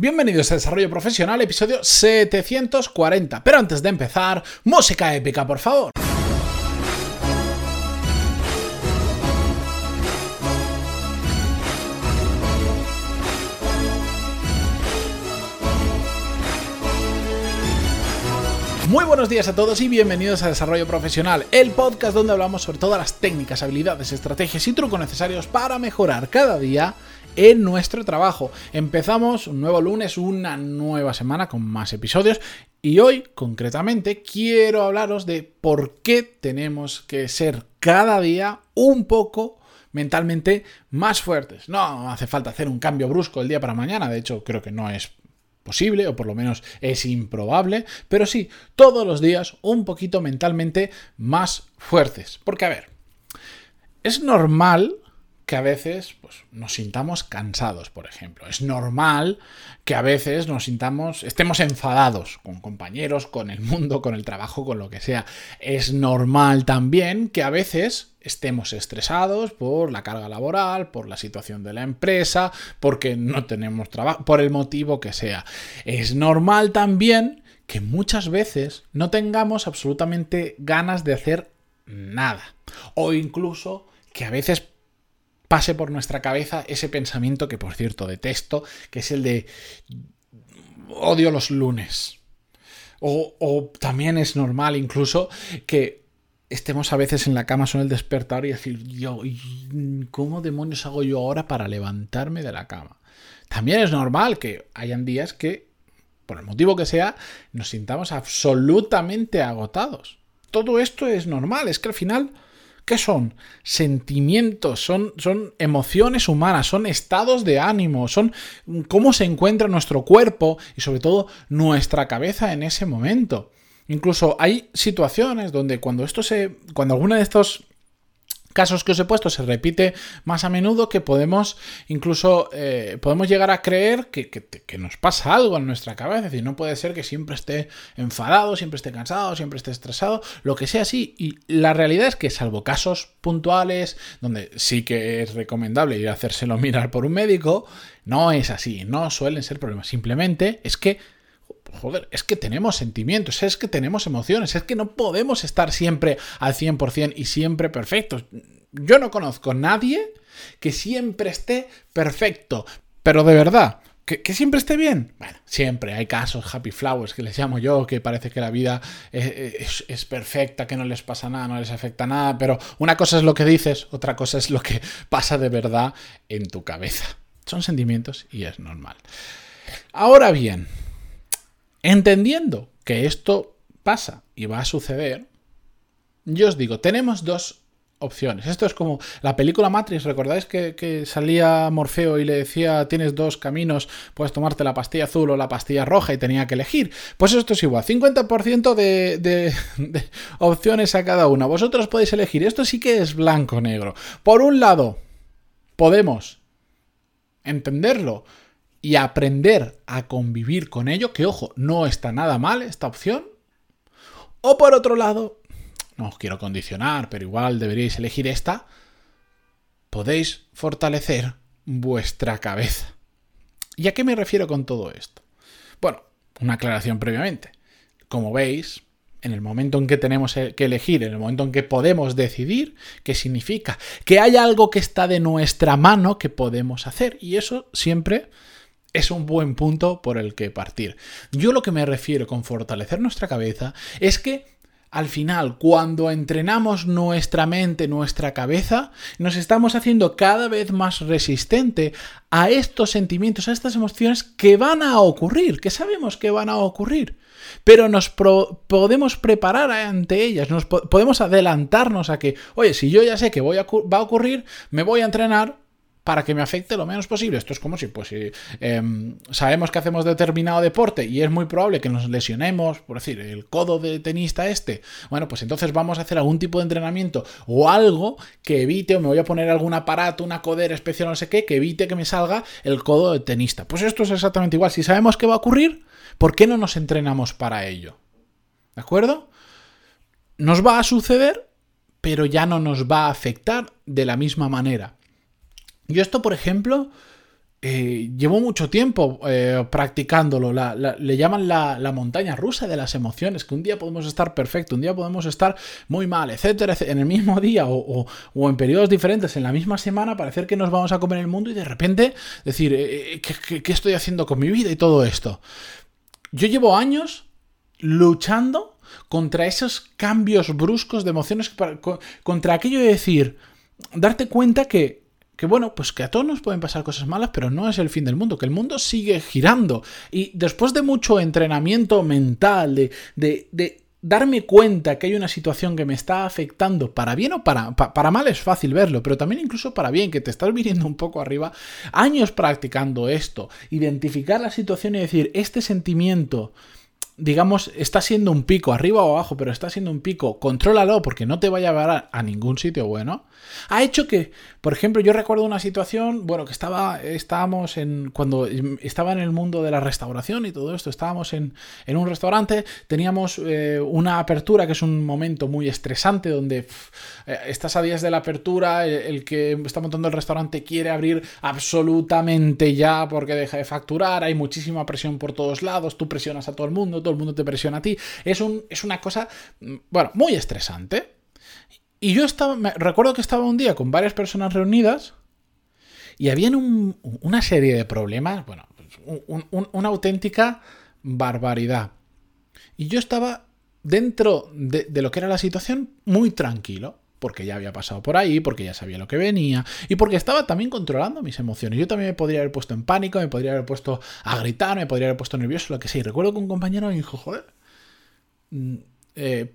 Bienvenidos a Desarrollo Profesional, episodio 740. Pero antes de empezar, música épica, por favor. Muy buenos días a todos y bienvenidos a Desarrollo Profesional, el podcast donde hablamos sobre todas las técnicas, habilidades, estrategias y trucos necesarios para mejorar cada día en nuestro trabajo. Empezamos un nuevo lunes, una nueva semana con más episodios y hoy concretamente quiero hablaros de por qué tenemos que ser cada día un poco mentalmente más fuertes. No hace falta hacer un cambio brusco el día para mañana, de hecho creo que no es posible, o por lo menos es improbable, pero sí, todos los días un poquito mentalmente más fuertes. Porque, a ver, es normal que a veces pues, nos sintamos cansados, por ejemplo. Es normal que a veces nos sintamos, estemos enfadados con compañeros, con el mundo, con el trabajo, con lo que sea. Es normal también que a veces estemos estresados por la carga laboral, por la situación de la empresa, porque no tenemos trabajo, por el motivo que sea. Es normal también que muchas veces no tengamos absolutamente ganas de hacer nada. O incluso que a veces pase por nuestra cabeza ese pensamiento que, por cierto, detesto, que es el de odio los lunes. O, también es normal incluso que estemos a veces en la cama son el despertador y decir, yo, ¿cómo demonios hago yo ahora para levantarme de la cama? También es normal que hayan días que, por el motivo que sea, nos sintamos absolutamente agotados. Todo esto es normal, es que al final ¿Qué son? Sentimientos, son, son emociones humanas, son estados de ánimo, son cómo se encuentra nuestro cuerpo y sobre todo nuestra cabeza en ese momento. Incluso hay situaciones donde cuando esto se. cuando alguna de estos casos que os he puesto se repite más a menudo que podemos incluso eh, podemos llegar a creer que, que, nos pasa algo en nuestra cabeza. Es decir, no puede ser que siempre esté enfadado, siempre esté cansado, siempre esté estresado, lo que sea así. Y la realidad es que salvo casos puntuales donde sí que es recomendable ir a hacérselo mirar por un médico, no es así, no suelen ser problemas. Simplemente es que joder, es que tenemos sentimientos, es que tenemos emociones, es que no podemos estar siempre al 100% y siempre perfectos. Yo no conozco a nadie que siempre esté perfecto, pero de verdad, ¿Que, siempre esté bien? Bueno, siempre hay casos happy flowers que les llamo yo, que parece que la vida es, es, perfecta, que no les pasa nada, no les afecta nada, pero una cosa es lo que dices, otra cosa es lo que pasa de verdad en tu cabeza. Son sentimientos y es normal. Ahora bien, Entendiendo que esto pasa y va a suceder, yo os digo, tenemos dos opciones. Esto es como la película Matrix, ¿recordáis que, salía Morfeo y le decía tienes dos caminos, puedes tomarte la pastilla azul o la pastilla roja y tenía que elegir? Pues esto es igual, 50% de, de, de opciones a cada una. Vosotros podéis elegir, esto sí que es blanco-negro. Por un lado, podemos entenderlo y aprender a convivir con ello, que ojo, no está nada mal esta opción. O por otro lado, no os quiero condicionar, pero igual deberíais elegir esta, podéis fortalecer vuestra cabeza. ¿Y a qué me refiero con todo esto? Bueno, una aclaración previamente. Como veis, en el momento en que tenemos que elegir, en el momento en que podemos decidir, ¿qué significa? Que hay algo que está de nuestra mano que podemos hacer. Y eso siempre es un buen punto por el que partir. Yo lo que me refiero con fortalecer nuestra cabeza es que al final, cuando entrenamos nuestra mente, nuestra cabeza, nos estamos haciendo cada vez más resistente a estos sentimientos, a estas emociones que van a ocurrir, que sabemos que van a ocurrir. Pero nos podemos preparar ante ellas, nos podemos adelantarnos a que, oye, si yo ya sé que va a ocurrir, me voy a entrenar para que me afecte lo menos posible. Esto es como si, pues, si em, sabemos que hacemos determinado deporte y es muy probable que nos lesionemos, por decir, el codo de tenista este, bueno, pues entonces vamos a hacer algún tipo de entrenamiento o algo que evite, o me voy a poner algún aparato, una codera especial, no sé qué, que evite que me salga el codo de tenista. Pues esto es exactamente igual. Si sabemos que va a ocurrir, ¿por qué no nos entrenamos para ello? ¿De acuerdo? Nos va a suceder, pero ya no nos va a afectar de la misma manera. Yo esto, por ejemplo, eh, llevo mucho tiempo eh, practicándolo. le llaman la, montaña rusa de las emociones, que un día podemos estar perfecto, un día podemos estar muy mal, etcétera, en el mismo día o, en periodos diferentes, en la misma semana, parecer que nos vamos a comer el mundo y de repente decir, eh, qué estoy haciendo con mi vida y todo esto? Yo llevo años luchando contra esos cambios bruscos de emociones, contra aquello de decir, darte cuenta que que bueno, pues que a todos nos pueden pasar cosas malas, pero no es el fin del mundo, que el mundo sigue girando. Y después de mucho entrenamiento mental, de, de, darme cuenta que hay una situación que me está afectando para bien o para, para mal es fácil verlo, pero también incluso para bien, que te estás viniendo un poco arriba, años practicando esto, identificar la situación y decir, este sentimiento digamos, está siendo un pico, arriba o abajo, pero está siendo un pico, contrólalo porque no te vaya a llevar a, ningún sitio bueno, ha hecho que, por ejemplo, yo recuerdo una situación, bueno, que estaba, estábamos en, cuando estaba en el mundo de la restauración y todo esto, estábamos en, en un restaurante, teníamos eh, una apertura que es un momento muy estresante donde eh, estás a días de la apertura, el, que está montando el restaurante quiere abrir absolutamente ya porque deja de facturar, hay muchísima presión por todos lados, tú presionas a todo el mundo, todo el mundo te presiona a ti. Es, un, es una cosa, mm, bueno, muy estresante. Y yo estaba, me, recuerdo que estaba un día con varias personas reunidas y había una serie de problemas, bueno, una auténtica barbaridad. Y yo estaba dentro de, de, lo que era la situación muy tranquilo, porque ya había pasado por ahí, porque ya sabía lo que venía y porque estaba también controlando mis emociones. Yo también me podría haber puesto en pánico, me podría haber puesto a gritar, me podría haber puesto nervioso, lo que sea. Y recuerdo que un compañero me dijo, joder, mm, eh,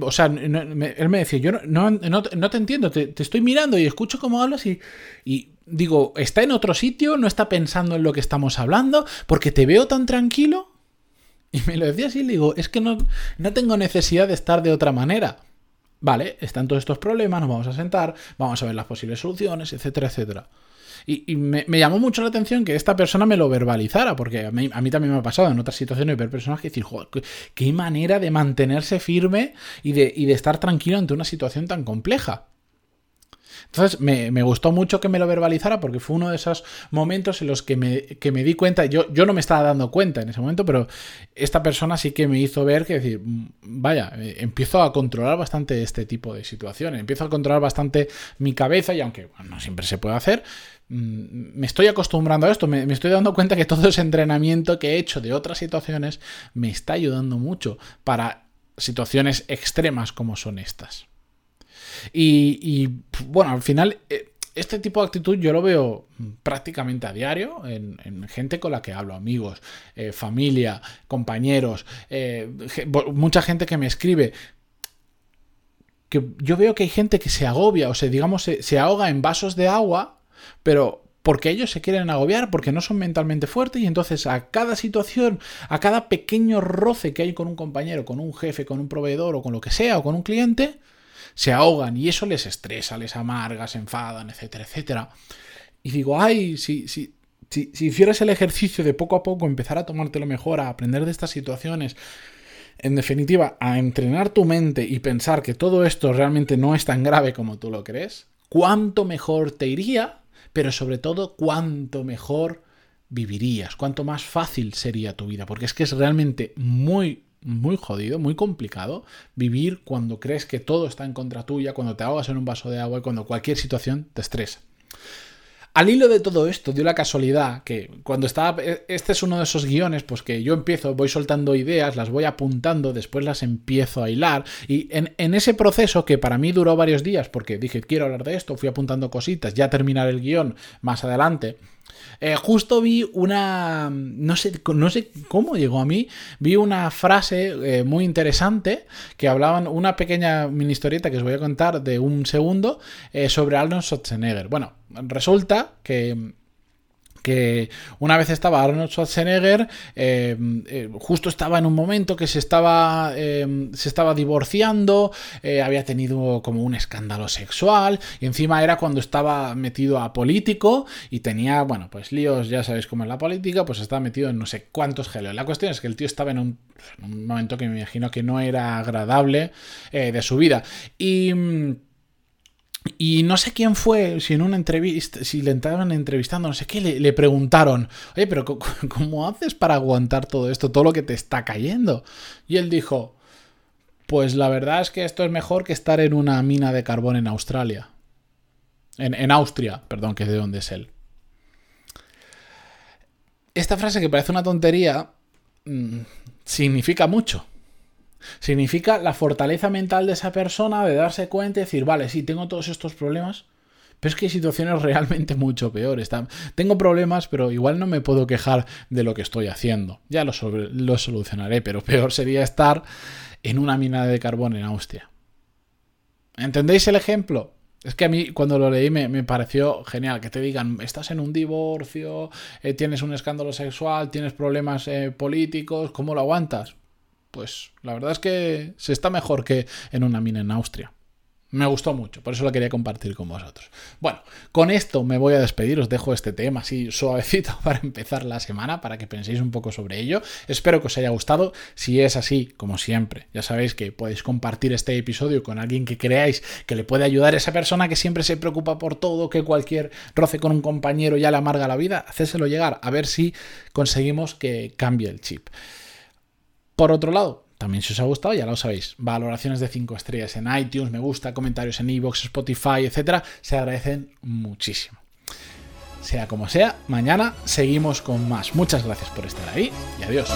o sea, él me decía, yo no, te entiendo, te, estoy mirando y escucho cómo hablas y, y, digo, ¿está en otro sitio? ¿No está pensando en lo que estamos hablando? Porque te veo tan tranquilo. Y me lo decía así, le digo, es que no, no tengo necesidad de estar de otra manera. Vale, están todos estos problemas, nos vamos a sentar, vamos a ver las posibles soluciones, etcétera, etcétera. Y, me, llamó mucho la atención que esta persona me lo verbalizara, porque a mí, también me ha pasado en otras situaciones ver personas que decir, joder, qué, manera de mantenerse firme y de, y de estar tranquilo ante una situación tan compleja. Entonces me, gustó mucho que me lo verbalizara porque fue uno de esos momentos en los que me, di cuenta, yo, yo no me estaba dando cuenta en ese momento, pero esta persona sí que me hizo ver que decir, mm, vaya, eh, empiezo a controlar bastante este tipo de situaciones, empiezo a controlar bastante mi cabeza y aunque no siempre se puede hacer, mm, me estoy acostumbrando a esto, me, estoy dando cuenta que todo ese entrenamiento que he hecho de otras situaciones me está ayudando mucho para situaciones extremas como son estas. Y, bueno, al final, eh, este tipo de actitud yo lo veo prácticamente a diario en, gente con la que hablo, amigos, eh, familia, compañeros, eh, mucha gente que me escribe. Que yo veo que hay gente que se agobia, o sea, digamos, se, se ahoga en vasos de agua, pero porque ellos se quieren agobiar, porque no son mentalmente fuertes y entonces a cada situación, a cada pequeño roce que hay con un compañero, con un jefe, con un proveedor o con lo que sea, o con un cliente, se ahogan y eso les estresa, les amarga, se enfadan, etcétera, etcétera. Y digo, ay, si, si, si, si hicieras el ejercicio de poco a poco empezar a tomártelo mejor, a aprender de estas situaciones, en definitiva, a entrenar tu mente y pensar que todo esto realmente no es tan grave como tú lo crees, cuánto mejor te iría, pero sobre todo cuánto mejor vivirías, cuánto más fácil sería tu vida, porque es que es realmente muy muy jodido, muy complicado vivir cuando crees que todo está en contra tuya, cuando te ahogas en un vaso de agua y cuando cualquier situación te estresa. Al hilo de todo esto, dio la casualidad que cuando estaba. Este es uno de esos guiones, pues que yo empiezo, voy soltando ideas, las voy apuntando, después las empiezo a hilar. Y en, en, ese proceso, que para mí duró varios días, porque dije, quiero hablar de esto, fui apuntando cositas, ya terminar el guion más adelante. Eh, justo vi una. No sé, no sé cómo llegó a mí. Vi una frase eh, muy interesante que hablaban, una pequeña mini historieta que os voy a contar de un segundo eh, sobre Arnold Schwarzenegger. Bueno, resulta que que una vez estaba Arnold Schwarzenegger, eh, eh, justo estaba en un momento que se estaba, eh, se estaba divorciando, había tenido como un escándalo sexual y encima era cuando estaba metido a político y tenía, bueno, pues líos, ya sabéis cómo es la política, pues estaba metido en no sé cuántos geleos. La cuestión es que el tío estaba en un, en un momento que me imagino que no era agradable de su vida. Y... Y no sé quién fue, si en una entrevista, si le estaban entrevistando, no sé qué, le, preguntaron, oye, pero ¿cómo haces para aguantar todo esto, todo lo que te está cayendo? Y él dijo, pues la verdad es que esto es mejor que estar en una mina de carbón en Australia. En, en Austria, perdón, que es de donde es él. Esta frase que parece una tontería, mm, significa mucho. Significa la fortaleza mental de esa persona de darse cuenta y decir, vale, sí, tengo todos estos problemas, pero es que hay situaciones realmente mucho peores. Tengo problemas, pero igual no me puedo quejar de lo que estoy haciendo. Ya lo, lo solucionaré, pero peor sería estar en una mina de carbón en Austria. ¿Entendéis el ejemplo? Es que a mí cuando lo leí me, pareció genial que te digan, estás en un divorcio, eh, tienes un escándalo sexual, tienes problemas eh, políticos, ¿cómo lo aguantas? Pues la verdad es que se está mejor que en una mina en Austria. Me gustó mucho, por eso lo quería compartir con vosotros. Bueno, con esto me voy a despedir, os dejo este tema así suavecito para empezar la semana, para que penséis un poco sobre ello. Espero que os haya gustado. Si es así, como siempre, ya sabéis que podéis compartir este episodio con alguien que creáis que le puede ayudar a esa persona que siempre se preocupa por todo, que cualquier roce con un compañero ya le amarga la vida, hacéselo llegar, a ver si conseguimos que cambie el chip. Por otro lado, también si os ha gustado, ya lo sabéis. Valoraciones de 5 estrellas en iTunes, me gusta, comentarios en iVoox, Spotify, etcétera, se agradecen muchísimo. Sea como sea, mañana seguimos con más. Muchas gracias por estar ahí y adiós.